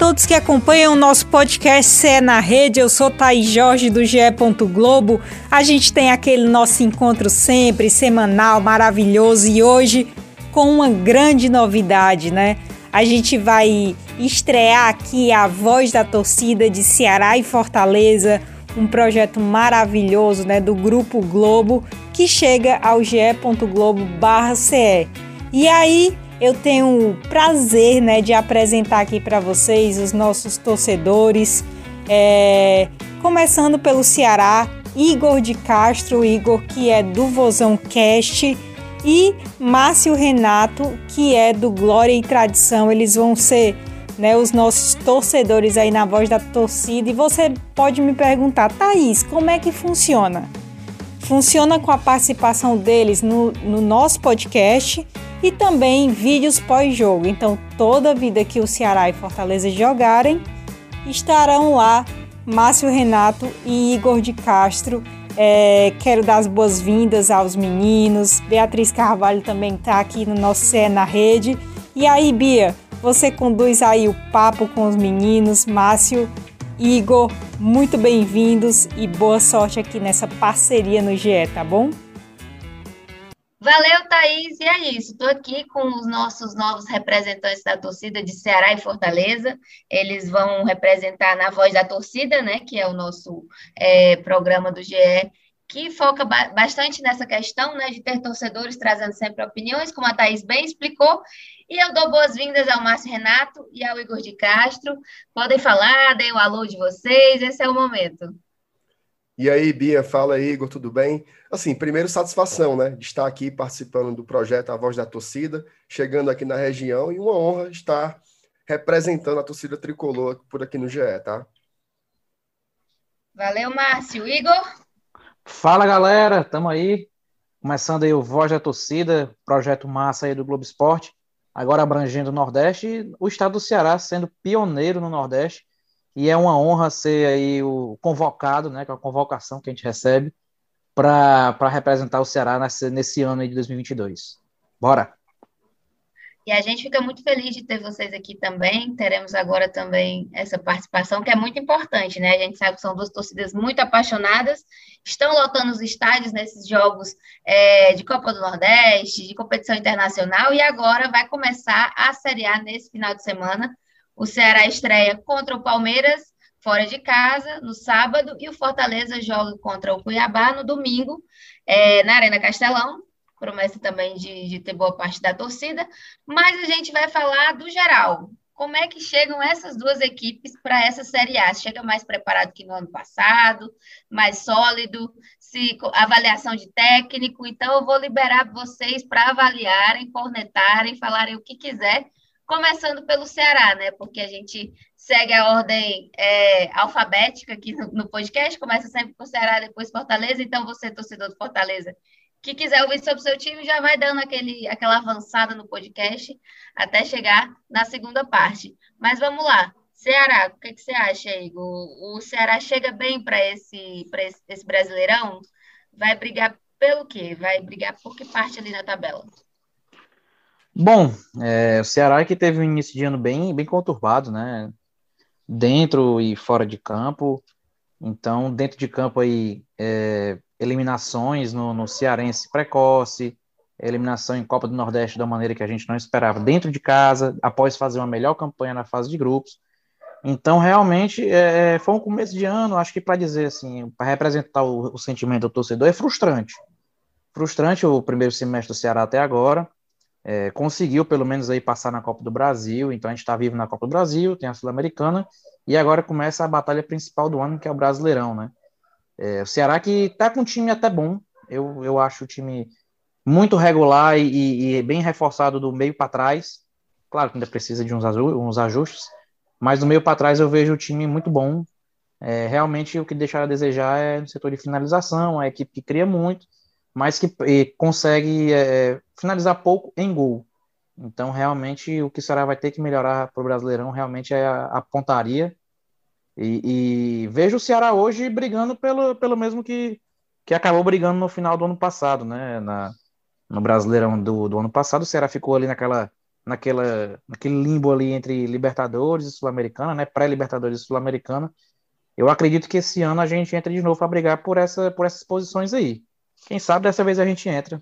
Todos que acompanham o nosso podcast CE na Rede. Eu sou Thaís Jorge do GE. Globo. A gente tem aquele nosso encontro sempre, semanal, maravilhoso e hoje com uma grande novidade, né? A gente vai estrear aqui a voz da torcida de Ceará e Fortaleza, um projeto maravilhoso, né, do Grupo Globo que chega ao ge.globo/ce. E aí eu tenho o prazer né, de apresentar aqui para vocês os nossos torcedores, é, começando pelo Ceará, Igor de Castro, Igor que é do Vozão Cast, e Márcio Renato, que é do Glória e Tradição. Eles vão ser né, os nossos torcedores aí na voz da torcida. E você pode me perguntar, Thaís, como é que funciona? Funciona com a participação deles no, no nosso podcast e também vídeos pós-jogo. Então, toda vida que o Ceará e Fortaleza jogarem, estarão lá Márcio Renato e Igor de Castro. É, quero dar as boas-vindas aos meninos. Beatriz Carvalho também está aqui no nosso CE na rede. E aí, Bia, você conduz aí o papo com os meninos. Márcio, Igor, muito bem-vindos e boa sorte aqui nessa parceria no GE, tá bom? Valeu, Thaís. E é isso. Estou aqui com os nossos novos representantes da torcida de Ceará e Fortaleza. Eles vão representar na voz da torcida, né? Que é o nosso é, programa do GE, que foca ba bastante nessa questão, né? De ter torcedores trazendo sempre opiniões, como a Thaís bem explicou. E eu dou boas-vindas ao Márcio Renato e ao Igor de Castro. Podem falar, deem o alô de vocês. Esse é o momento. E aí, Bia, fala aí, Igor, tudo bem? Assim, primeiro, satisfação, né, de estar aqui participando do projeto A Voz da Torcida, chegando aqui na região, e uma honra estar representando a torcida tricolor por aqui no GE, tá? Valeu, Márcio. Igor? Fala, galera, tamo aí, começando aí o Voz da Torcida, projeto massa aí do Globo Esporte, agora abrangendo o Nordeste, e o estado do Ceará sendo pioneiro no Nordeste, e é uma honra ser aí o convocado, né, com a convocação que a gente recebe para representar o Ceará nesse, nesse ano de 2022. Bora! E a gente fica muito feliz de ter vocês aqui também. Teremos agora também essa participação, que é muito importante, né? A gente sabe que são duas torcidas muito apaixonadas, estão lotando os estádios nesses jogos é, de Copa do Nordeste, de competição internacional, e agora vai começar a Série A nesse final de semana. O Ceará estreia contra o Palmeiras, fora de casa, no sábado, e o Fortaleza joga contra o Cuiabá no domingo, é, na Arena Castelão. Promessa também de, de ter boa parte da torcida. Mas a gente vai falar do geral. Como é que chegam essas duas equipes para essa Série A? Chega mais preparado que no ano passado, mais sólido, se avaliação de técnico. Então, eu vou liberar vocês para avaliarem, cornetarem, falarem o que quiser começando pelo Ceará, né? Porque a gente segue a ordem é, alfabética aqui no, no, podcast, começa sempre com o Ceará, depois Fortaleza. Então, você, torcedor do Fortaleza, que quiser ouvir sobre o seu time, já vai dando aquele, aquela avançada no podcast até chegar na segunda parte. Mas vamos lá. Ceará, o que, que você acha, Igor? O Ceará chega bem para esse, esse, esse brasileirão? Vai brigar pelo quê? Vai brigar por que parte ali na tabela? Bom, é, o Ceará que teve um início de ano bem, bem conturbado, né? Dentro e fora de campo. Então, dentro de campo aí, é, eliminações no, no Cearense precoce, eliminação em Copa do Nordeste da maneira que a gente não esperava, dentro de casa, após fazer uma melhor campanha na fase de grupos. Então, realmente, é, foi um começo de ano, acho que para dizer assim, para representar o, o sentimento do torcedor, é frustrante. Frustrante o primeiro semestre do Ceará até agora é, conseguiu pelo menos aí passar na Copa do Brasil, então a gente está vivo na Copa do Brasil, tem a Sul-Americana, e agora começa a batalha principal do ano, que é o Brasileirão, né? É, o Ceará que está com um time até bom, eu, eu acho o time muito regular e, e bem reforçado do meio para trás, claro que ainda precisa de uns, uns ajustes, mas do meio para trás eu vejo o time muito bom, é, realmente o que deixar a desejar é no setor de finalização, a equipe que cria muito, mas que consegue é, finalizar pouco em gol. Então, realmente, o que o Ceará vai ter que melhorar para o Brasileirão realmente é a, a pontaria. E, e, vejo o Ceará hoje brigando pelo, pelo mesmo que, que acabou brigando no final do ano passado, né? Na, no Brasileirão do, do ano passado, o Ceará ficou ali naquela naquela, naquele limbo ali entre Libertadores e Sul-Americana, né? Pré-Libertadores e Sul-Americana. Eu acredito que esse ano a gente entra de novo para brigar por, essa, por essas posições aí. Quem sabe dessa vez a gente entra.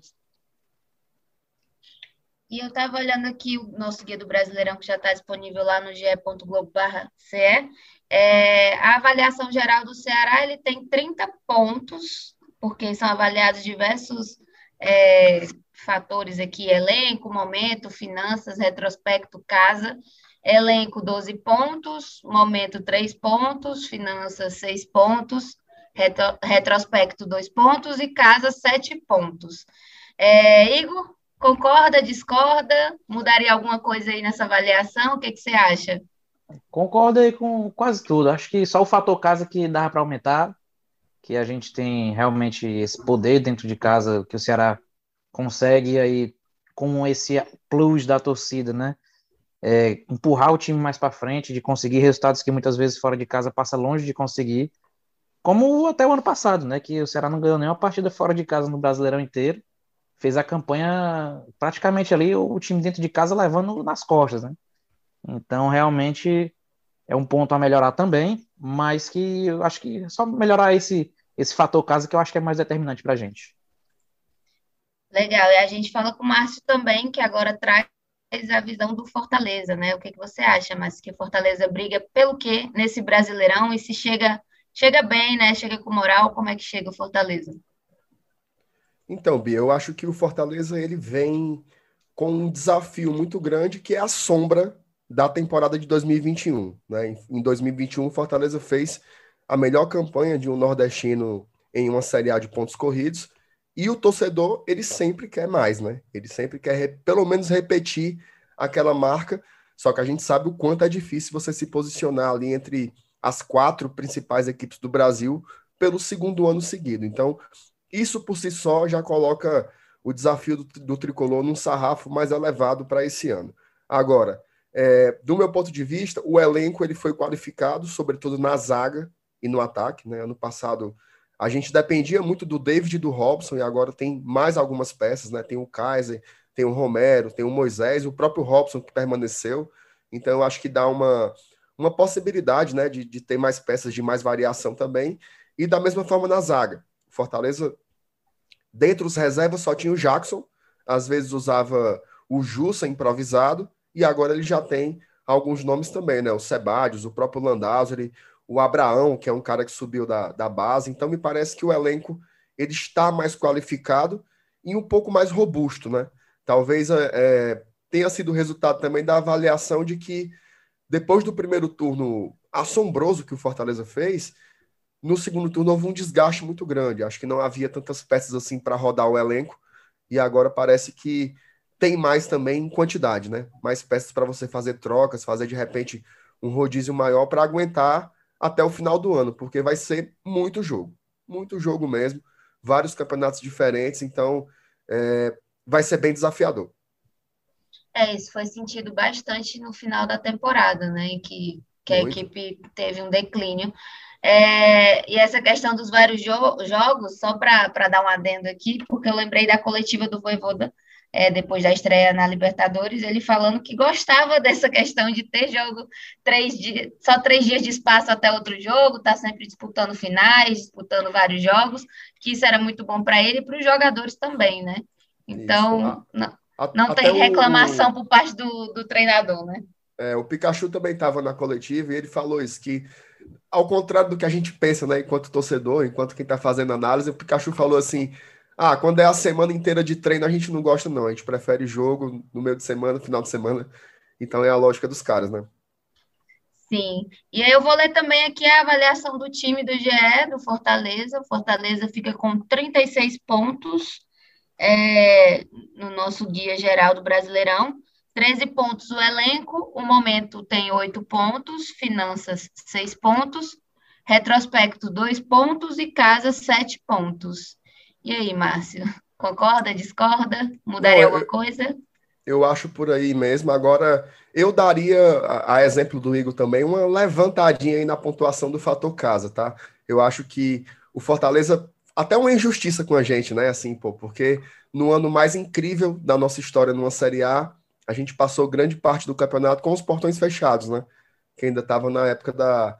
E eu estava olhando aqui o nosso guia do Brasileirão, que já está disponível lá no ge.globo.ce. É, a avaliação geral do Ceará ele tem 30 pontos, porque são avaliados diversos é, fatores aqui: elenco, momento, finanças, retrospecto, casa. Elenco, 12 pontos, momento, 3 pontos, finanças, 6 pontos, retro, retrospecto, 2 pontos e casa, 7 pontos. É, Igor, concorda, discorda? Mudaria alguma coisa aí nessa avaliação? O que, que você acha? Concordo aí com quase tudo. Acho que só o fator casa que dá para aumentar, que a gente tem realmente esse poder dentro de casa que o Ceará consegue aí com esse plus da torcida, né? É, empurrar o time mais para frente, de conseguir resultados que muitas vezes fora de casa passa longe de conseguir, como até o ano passado, né? Que o Ceará não ganhou nenhuma partida fora de casa no Brasileirão inteiro, fez a campanha praticamente ali o time dentro de casa levando nas costas, né? Então realmente é um ponto a melhorar também, mas que eu acho que é só melhorar esse esse fator casa que eu acho que é mais determinante para a gente. Legal, e a gente fala com o Márcio também, que agora traz a visão do Fortaleza, né? O que, que você acha, Márcio, que Fortaleza briga pelo quê nesse Brasileirão e se chega, chega bem, né? Chega com moral, como é que chega o Fortaleza? Então, Bia, eu acho que o Fortaleza ele vem com um desafio muito grande que é a sombra da temporada de 2021. Né? Em 2021, o Fortaleza fez a melhor campanha de um nordestino em uma Série A de pontos corridos e o torcedor, ele sempre quer mais, né? Ele sempre quer pelo menos repetir aquela marca. Só que a gente sabe o quanto é difícil você se posicionar ali entre as quatro principais equipes do Brasil pelo segundo ano seguido. Então, isso por si só já coloca o desafio do, do tricolor num sarrafo mais elevado para esse ano. Agora, é, do meu ponto de vista, o elenco ele foi qualificado, sobretudo na zaga e no ataque. Né? Ano passado a gente dependia muito do David e do Robson, e agora tem mais algumas peças, né? Tem o Kaiser, tem o Romero, tem o Moisés, o próprio Robson que permaneceu. Então, eu acho que dá uma, uma possibilidade né, de, de ter mais peças de mais variação também. E da mesma forma na zaga. Fortaleza, dentro dos reservas, só tinha o Jackson, às vezes usava o Jussa improvisado, e agora ele já tem alguns nomes também, né? O Sebadios, o próprio Landázuri, o Abraão, que é um cara que subiu da, da base. Então, me parece que o elenco ele está mais qualificado e um pouco mais robusto, né? Talvez é, é tenha sido resultado também da avaliação de que depois do primeiro turno assombroso que o Fortaleza fez, no segundo turno houve um desgaste muito grande. Acho que não havia tantas peças assim para rodar o elenco e agora parece que tem mais também em quantidade, né? Mais peças para você fazer trocas, fazer de repente um rodízio maior para aguentar até o final do ano, porque vai ser muito jogo, muito jogo mesmo, vários campeonatos diferentes, então é, vai ser bem desafiador. É, isso foi sentido bastante no final da temporada, né, em que, que a equipe teve um declínio. É, e essa questão dos vários jo jogos, só para dar um adendo aqui, porque eu lembrei da coletiva do Voivoda, é, depois da estreia na Libertadores, ele falando que gostava dessa questão de ter jogo três dias, só três dias de espaço até outro jogo, tá sempre disputando finais, disputando vários jogos, que isso era muito bom para ele e para os jogadores também, né? Então, não, não tem reclamação o... por parte do, do treinador, né? É, o Pikachu também estava na coletiva e ele falou isso, que ao contrário do que a gente pensa, né, enquanto torcedor, enquanto quem está fazendo análise, o Pikachu falou assim, ah, quando é a semana inteira de treino, a gente não gosta, não. A gente prefere jogo no meio de semana, final de semana. Então é a lógica dos caras, né? Sim. E aí eu vou ler também aqui a avaliação do time do GE, do Fortaleza. O Fortaleza fica com 36 pontos é, no nosso guia geral do Brasileirão. 13 pontos o elenco, o momento tem 8 pontos, finanças 6 pontos, retrospecto 2 pontos e casa 7 pontos. E aí, Márcio? Concorda, discorda? Mudaria Não, alguma coisa? Eu acho por aí mesmo. Agora, eu daria, a, a, exemplo do Igor também, uma levantadinha aí na pontuação do fator casa, tá? Eu acho que o Fortaleza, até uma injustiça com a gente, né? Assim, pô, porque no ano mais incrível da nossa história numa Série A, a gente passou grande parte do campeonato com os portões fechados, né? Que ainda estava na época da,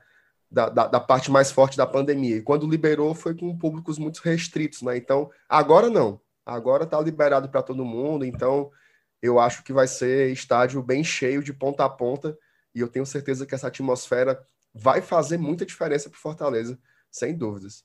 da, da, da, parte mais forte da pandemia. E quando liberou, foi com públicos muito restritos, né? Então, agora não. Agora está liberado para todo mundo. Então, eu acho que vai ser estádio bem cheio de ponta a ponta. E eu tenho certeza que essa atmosfera vai fazer muita diferença para Fortaleza, sem dúvidas.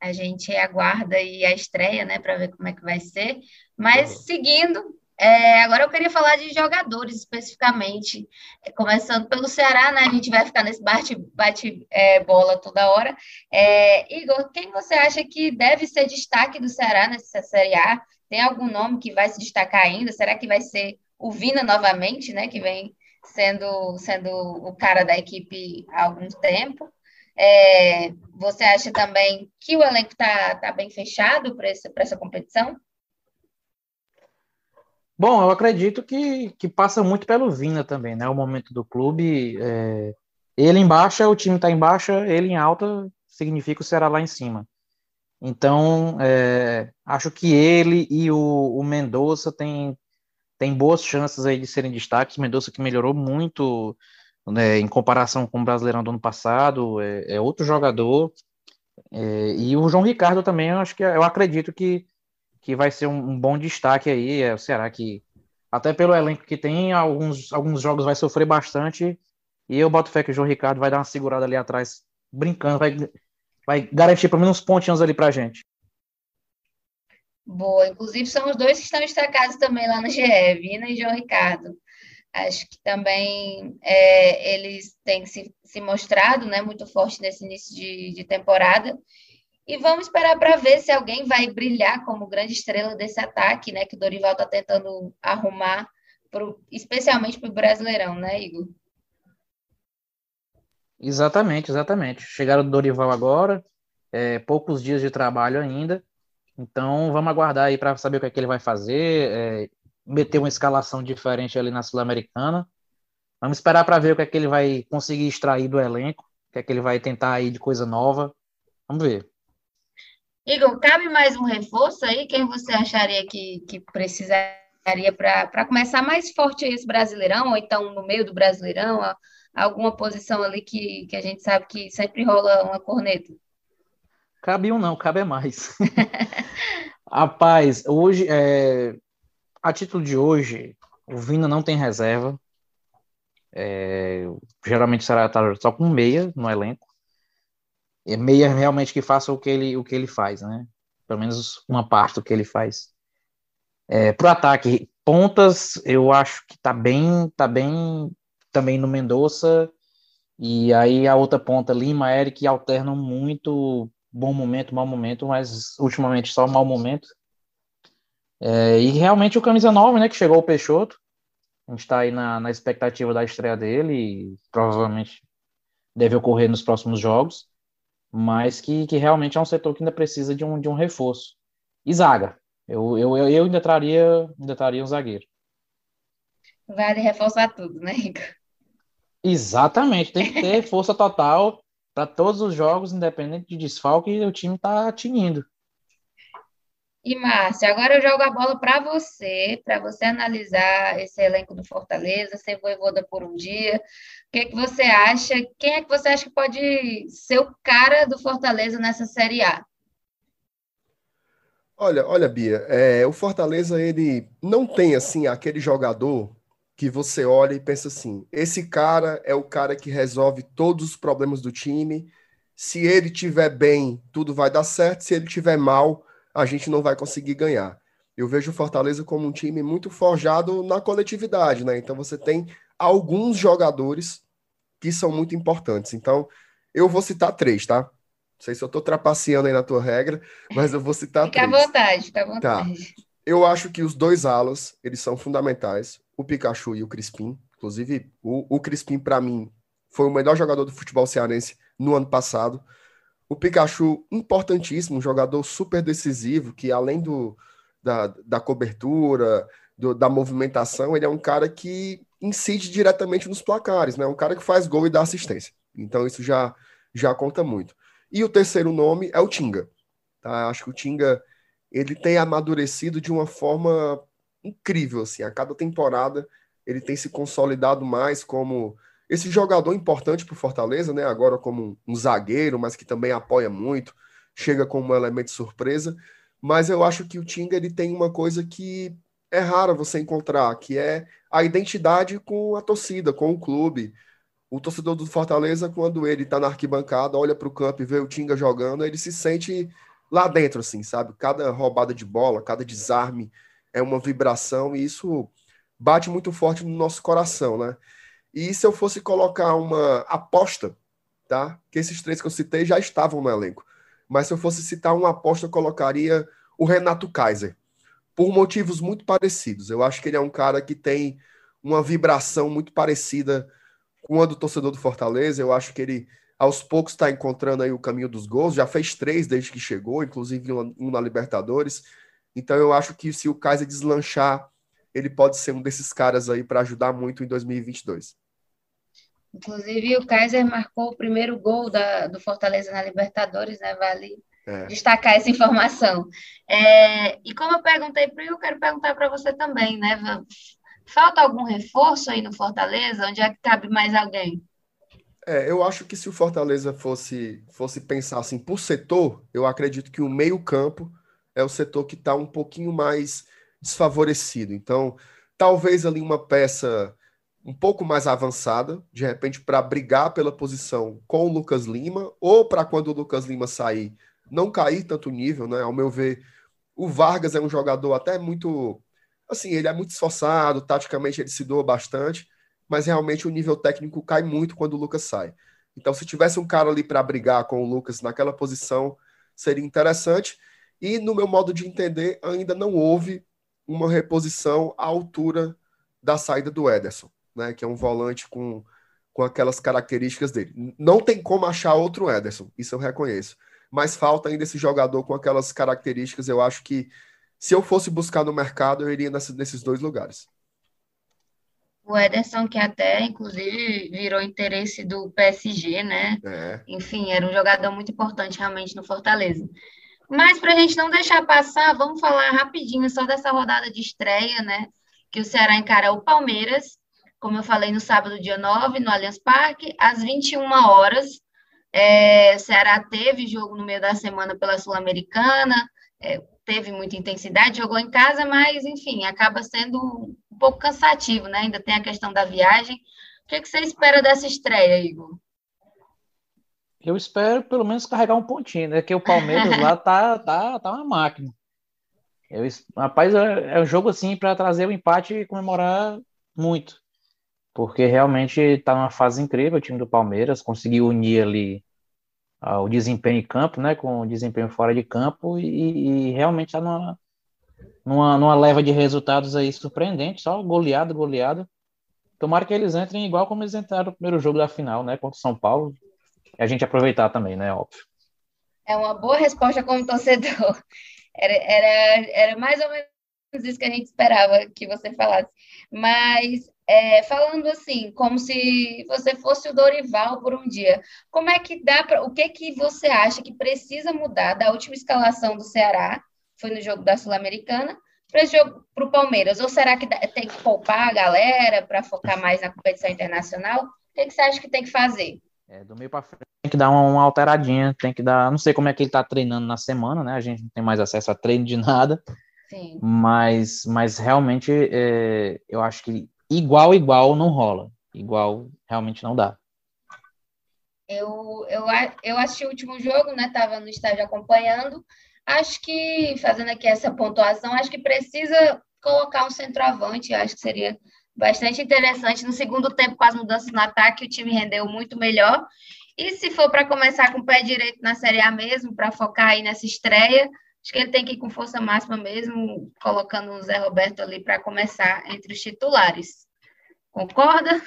A gente aguarda aí a estreia, né, para ver como é que vai ser. Mas uhum. seguindo, é, agora eu queria falar de jogadores especificamente, é, começando pelo Ceará, né? A gente vai ficar nesse bate-bola bate, é, toda hora. É, Igor, quem você acha que deve ser destaque do Ceará nessa Série A? Tem algum nome que vai se destacar ainda? Será que vai ser o Vina novamente, né? Que vem sendo, sendo o cara da equipe há algum tempo. É, você acha também que o elenco está tá bem fechado para essa competição? Bom, eu acredito que, que passa muito pelo Vina também, né? O momento do clube. É... Ele em baixa, o time está em baixa, ele em alta, significa o Ceará lá em cima. Então, é... acho que ele e o, o Mendonça têm tem boas chances aí de serem destaques. Mendonça que melhorou muito né, em comparação com o Brasileirão do ano passado, é, é outro jogador. É, e o João Ricardo também, eu acho que eu acredito que que vai ser um, um bom destaque aí. É o que, até pelo elenco que tem, alguns, alguns jogos vai sofrer bastante. E eu boto fé que o João Ricardo vai dar uma segurada ali atrás, brincando, vai, vai garantir pelo menos uns pontinhos ali pra gente. Boa, inclusive são os dois que estão destacados também lá no GE, Vina e João Ricardo. Acho que também é, eles têm se, se mostrado né, muito forte nesse início de, de temporada. E vamos esperar para ver se alguém vai brilhar como grande estrela desse ataque, né? Que o Dorival está tentando arrumar, pro, especialmente para o Brasileirão, né, Igor? Exatamente, exatamente. Chegaram do Dorival agora, é, poucos dias de trabalho ainda. Então vamos aguardar aí para saber o que, é que ele vai fazer, é, meter uma escalação diferente ali na Sul-Americana. Vamos esperar para ver o que é que ele vai conseguir extrair do elenco, o que é que ele vai tentar aí de coisa nova. Vamos ver. Igor, cabe mais um reforço aí? Quem você acharia que, que precisaria para começar mais forte esse Brasileirão, ou então no meio do Brasileirão, alguma posição ali que, que a gente sabe que sempre rola uma corneta? Cabe um não, cabe mais. Rapaz, hoje, é, a título de hoje, o Vina não tem reserva. É, geralmente será só com meia no elenco é meia realmente que faça o que ele, o que ele faz, né? Pelo menos uma parte do que ele faz. É, pro ataque, pontas, eu acho que tá bem, tá bem também no Mendonça. E aí a outra ponta, Lima, Eric, alternam muito bom momento, mau momento, mas ultimamente só mau momento. É, e realmente o camisa 9, né, que chegou o Peixoto. A gente está aí na, na expectativa da estreia dele e provavelmente deve ocorrer nos próximos jogos mas que, que realmente é um setor que ainda precisa de um, de um reforço. E zaga. Eu, eu, eu ainda traria, ainda traria um zagueiro. Vale reforçar tudo, né, Rico? Exatamente, tem que ter força total para todos os jogos, independente de desfalque, o time está tinindo. E, Márcia, agora eu jogo a bola para você, para você analisar esse elenco do Fortaleza, ser voivoda por um dia. O que, é que você acha? Quem é que você acha que pode ser o cara do Fortaleza nessa Série A? Olha, olha, Bia, é, o Fortaleza ele não tem assim aquele jogador que você olha e pensa assim: esse cara é o cara que resolve todos os problemas do time. Se ele tiver bem, tudo vai dar certo. Se ele tiver mal, a gente não vai conseguir ganhar. Eu vejo o Fortaleza como um time muito forjado na coletividade, né? Então você tem alguns jogadores que são muito importantes. Então, eu vou citar três, tá? Não sei se eu tô trapaceando aí na tua regra, mas eu vou citar fica três. Fica à vontade, fica à tá. vontade. Tá. Eu acho que os dois alas, eles são fundamentais, o Pikachu e o Crispim. Inclusive, o, o Crispim, para mim, foi o melhor jogador do futebol cearense no ano passado. O Pikachu, importantíssimo, um jogador super decisivo, que além do, da, da cobertura, do, da movimentação, ele é um cara que incide diretamente nos placares, né? Um cara que faz gol e dá assistência. Então isso já, já conta muito. E o terceiro nome é o Tinga. Tá? Acho que o Tinga ele tem amadurecido de uma forma incrível, assim. A cada temporada ele tem se consolidado mais como esse jogador importante para o Fortaleza, né? Agora como um zagueiro, mas que também apoia muito, chega como um elemento de surpresa. Mas eu acho que o Tinga ele tem uma coisa que é rara você encontrar, que é a identidade com a torcida, com o clube. O torcedor do Fortaleza, quando ele está na arquibancada, olha para o campo e vê o Tinga jogando, ele se sente lá dentro, assim, sabe? Cada roubada de bola, cada desarme é uma vibração e isso bate muito forte no nosso coração, né? E se eu fosse colocar uma aposta, tá? Que esses três que eu citei já estavam no elenco. Mas se eu fosse citar uma aposta, eu colocaria o Renato Kaiser. Por motivos muito parecidos. Eu acho que ele é um cara que tem uma vibração muito parecida com a do torcedor do Fortaleza. Eu acho que ele, aos poucos, está encontrando aí o caminho dos gols. Já fez três desde que chegou, inclusive um na Libertadores. Então eu acho que se o Kaiser deslanchar ele pode ser um desses caras aí para ajudar muito em 2022. Inclusive, o Kaiser marcou o primeiro gol da, do Fortaleza na Libertadores, né? Vale é. destacar essa informação. É, e como eu perguntei para eu quero perguntar para você também, né? Falta algum reforço aí no Fortaleza? Onde é que cabe mais alguém? É, eu acho que se o Fortaleza fosse, fosse pensar assim por setor, eu acredito que o meio-campo é o setor que está um pouquinho mais desfavorecido. Então, talvez ali uma peça um pouco mais avançada, de repente para brigar pela posição com o Lucas Lima, ou para quando o Lucas Lima sair, não cair tanto nível, né? Ao meu ver, o Vargas é um jogador até muito. Assim, ele é muito esforçado, taticamente ele se doa bastante, mas realmente o nível técnico cai muito quando o Lucas sai. Então, se tivesse um cara ali para brigar com o Lucas naquela posição, seria interessante. E, no meu modo de entender, ainda não houve uma reposição à altura da saída do Ederson, né? Que é um volante com, com aquelas características dele. Não tem como achar outro Ederson, isso eu reconheço. Mas falta ainda esse jogador com aquelas características. Eu acho que se eu fosse buscar no mercado, eu iria nesses dois lugares. O Ederson, que até, inclusive, virou interesse do PSG, né? É. Enfim, era um jogador muito importante realmente no Fortaleza. Mas para a gente não deixar passar, vamos falar rapidinho só dessa rodada de estreia, né? Que o Ceará encara o Palmeiras, como eu falei no sábado, dia 9, no Allianz Parque, às 21 horas. É, Ceará teve jogo no meio da semana pela Sul-Americana, é, teve muita intensidade, jogou em casa, mas, enfim, acaba sendo um pouco cansativo, né? Ainda tem a questão da viagem. O que, que você espera dessa estreia, Igor? Eu espero pelo menos carregar um pontinho, né? Que o Palmeiras lá tá, tá, tá uma máquina. Eu, rapaz, é, é um jogo assim para trazer o empate e comemorar muito. Porque realmente está numa fase incrível o time do Palmeiras, conseguiu unir ali ah, o desempenho em campo, né? Com o desempenho fora de campo e, e realmente está numa, numa, numa leva de resultados aí surpreendente, só goleado, goleado. Tomara que eles entrem igual como eles entraram no primeiro jogo da final, né? Contra o São Paulo a gente aproveitar também, né? Óbvio. É uma boa resposta como torcedor. Era, era, era mais ou menos isso que a gente esperava que você falasse. Mas é, falando assim, como se você fosse o Dorival por um dia, como é que dá para. O que que você acha que precisa mudar da última escalação do Ceará, foi no jogo da Sul-Americana, para o Palmeiras? Ou será que tem que poupar a galera para focar mais na competição internacional? O que, que você acha que tem que fazer? É, do meio para frente tem que dar uma, uma, alteradinha, tem que dar. Não sei como é que ele tá treinando na semana, né? A gente não tem mais acesso a treino de nada. Sim. Mas, mas realmente é, eu acho que igual, igual não rola. Igual realmente não dá. Eu, eu, eu assisti o último jogo, né? Tava no estádio acompanhando. Acho que, fazendo aqui essa pontuação, acho que precisa colocar um centroavante, acho que seria bastante interessante. No segundo tempo, com as mudanças no ataque, o time rendeu muito melhor. E se for para começar com o pé direito na Série A mesmo, para focar aí nessa estreia, acho que ele tem que ir com força máxima mesmo, colocando o Zé Roberto ali para começar entre os titulares. Concorda?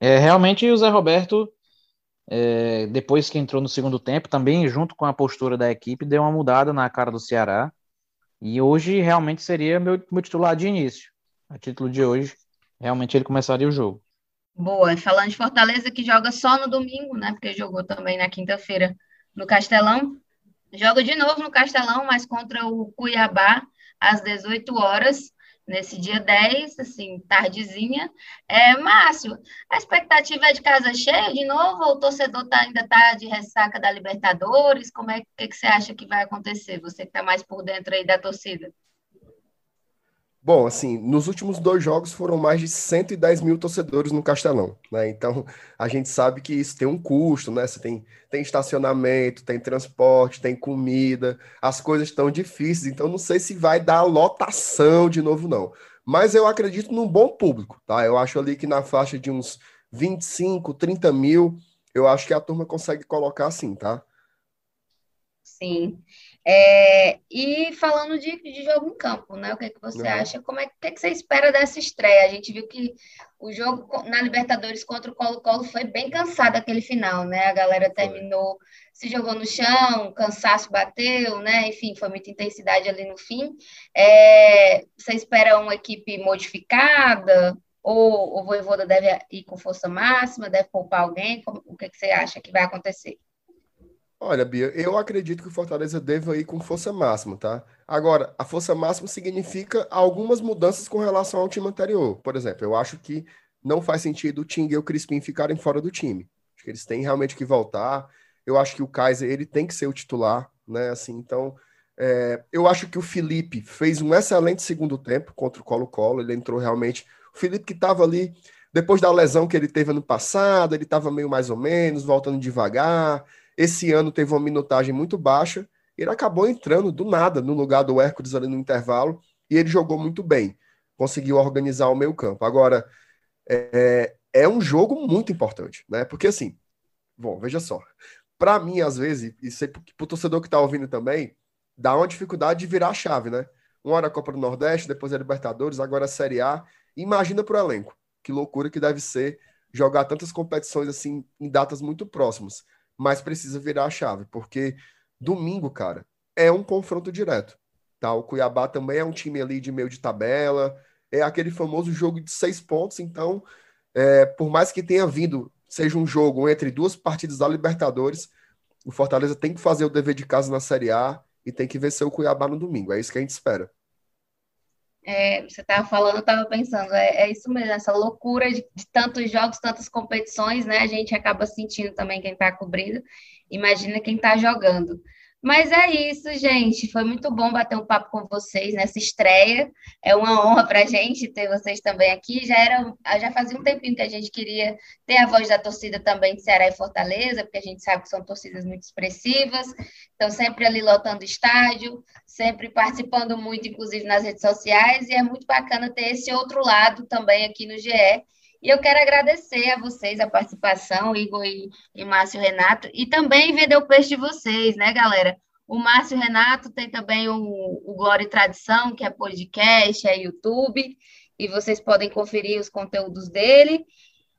É, realmente o Zé Roberto, é, depois que entrou no segundo tempo, também junto com a postura da equipe, deu uma mudada na cara do Ceará. E hoje realmente seria meu, meu titular de início a título de hoje, realmente ele começaria o jogo. Boa. Falando de Fortaleza, que joga só no domingo, né? Porque jogou também na quinta-feira no Castelão. Joga de novo no Castelão, mas contra o Cuiabá, às 18 horas. nesse dia 10, assim, tardezinha. É, Márcio, a expectativa é de casa cheia de novo ou o torcedor tá, ainda está de ressaca da Libertadores? Como é que, que você acha que vai acontecer? Você que está mais por dentro aí da torcida. Bom, assim, nos últimos dois jogos foram mais de 110 mil torcedores no Castelão, né? Então a gente sabe que isso tem um custo, né? Você tem, tem estacionamento, tem transporte, tem comida, as coisas estão difíceis, então não sei se vai dar lotação de novo, não. Mas eu acredito num bom público, tá? Eu acho ali que na faixa de uns 25, 30 mil, eu acho que a turma consegue colocar assim, tá? Sim. É, e falando de, de, jogo em campo, né? O que, é que você uhum. acha? Como é que, é que você espera dessa estreia? A gente viu que o jogo na Libertadores contra o Colo-Colo foi bem cansado aquele final, né? A galera terminou, foi. se jogou no chão, cansaço bateu, né? Enfim, foi muita intensidade ali no fim. É, você espera uma equipe modificada? Ou o Voivoda deve ir com força máxima, deve poupar alguém? Como, o que, é que você acha que vai acontecer? Olha, Bia, eu acredito que o Fortaleza deva ir com força máxima, tá? Agora, a força máxima significa algumas mudanças com relação ao time anterior. Por exemplo, eu acho que não faz sentido o Ting e o Crispim ficarem fora do time. Acho que eles têm realmente que voltar. Eu acho que o Kaiser, ele tem que ser o titular, né? Assim, então, é, eu acho que o Felipe fez um excelente segundo tempo contra o Colo-Colo. Ele entrou realmente... O Felipe que estava ali, depois da lesão que ele teve ano passado, ele estava meio mais ou menos, voltando devagar esse ano teve uma minutagem muito baixa. Ele acabou entrando do nada no lugar do Hércules ali no intervalo e ele jogou muito bem. Conseguiu organizar o meio campo. Agora, é, é um jogo muito importante, né? Porque assim, bom, veja só. Para mim, às vezes, e sei para o torcedor que está ouvindo também, dá uma dificuldade de virar a chave, né? Uma hora a Copa do Nordeste, depois a Libertadores, agora a Série A. Imagina para o elenco. Que loucura que deve ser jogar tantas competições assim em datas muito próximas mas precisa virar a chave, porque domingo, cara, é um confronto direto. Tá? O Cuiabá também é um time ali de meio de tabela, é aquele famoso jogo de seis pontos, então, é, por mais que tenha vindo, seja um jogo entre duas partidas da Libertadores, o Fortaleza tem que fazer o dever de casa na Série A e tem que vencer o Cuiabá no domingo. É isso que a gente espera. É, você estava falando, eu estava pensando, é, é, isso mesmo, essa loucura de, de, tantos jogos, tantas competições, né? A gente acaba sentindo também quem está cobrindo, imagina quem está jogando. Mas é isso, gente. Foi muito bom bater um papo com vocês nessa estreia. É uma honra para a gente ter vocês também aqui. Já era, já fazia um tempinho que a gente queria ter a voz da torcida também de Ceará e Fortaleza, porque a gente sabe que são torcidas muito expressivas. Então, sempre ali lotando estádio, sempre participando muito, inclusive nas redes sociais. E é muito bacana ter esse outro lado também aqui no GE e eu quero agradecer a vocês a participação, Igor e, e Márcio Renato, e também vender o peixe de vocês, né, galera? O Márcio Renato tem também o, o Glória e Tradição, que é podcast, é YouTube, e vocês podem conferir os conteúdos dele.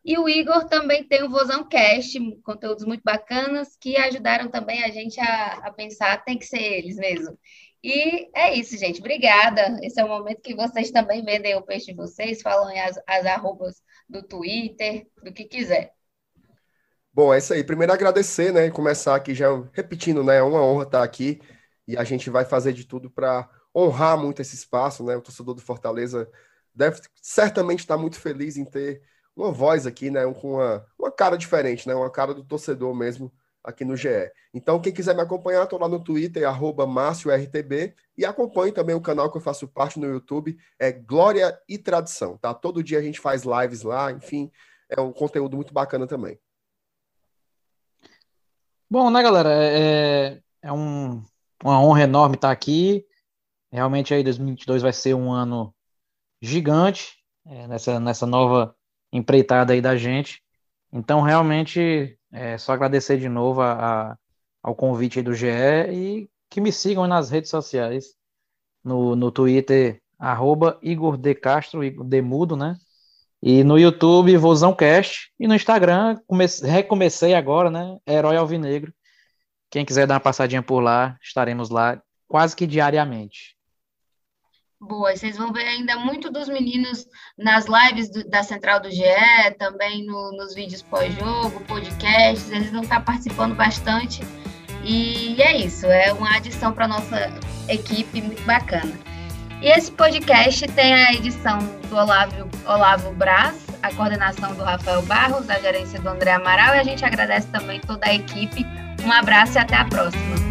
E o Igor também tem o Vozão Cast, conteúdos muito bacanas que ajudaram também a gente a, a pensar, tem que ser eles mesmo. E é isso, gente. Obrigada. Esse é o momento que vocês também vendem o peixe de vocês, falam as, as arrobas do Twitter, do que quiser. Bom, é isso aí. Primeiro agradecer, né? Começar aqui já repetindo, né? É uma honra estar aqui e a gente vai fazer de tudo para honrar muito esse espaço, né? O torcedor do Fortaleza deve certamente estar muito feliz em ter uma voz aqui, né? Com uma, uma cara diferente, né? Uma cara do torcedor mesmo aqui no GE. Então, quem quiser me acompanhar, estou lá no Twitter, arroba MárcioRTB, e acompanhe também o canal que eu faço parte no YouTube, é Glória e Tradição, tá? Todo dia a gente faz lives lá, enfim, é um conteúdo muito bacana também. Bom, né, galera, é, é, é um, uma honra enorme estar aqui, realmente aí 2022 vai ser um ano gigante, é, nessa, nessa nova empreitada aí da gente, então realmente é só agradecer de novo a, a, ao convite do GE e que me sigam nas redes sociais, no, no Twitter, arroba Igor De Castro, Igor Demudo, né? E no YouTube, VozãoCast. E no Instagram, comecei, recomecei agora, né? Herói Alvinegro. Quem quiser dar uma passadinha por lá, estaremos lá quase que diariamente. Boa, vocês vão ver ainda muito dos meninos nas lives do, da Central do GE, também no, nos vídeos pós-jogo, podcasts, eles vão estar participando bastante. E é isso, é uma adição para nossa equipe muito bacana. E esse podcast tem a edição do Olavo, Olavo Braz, a coordenação do Rafael Barros, a gerência do André Amaral, e a gente agradece também toda a equipe. Um abraço e até a próxima.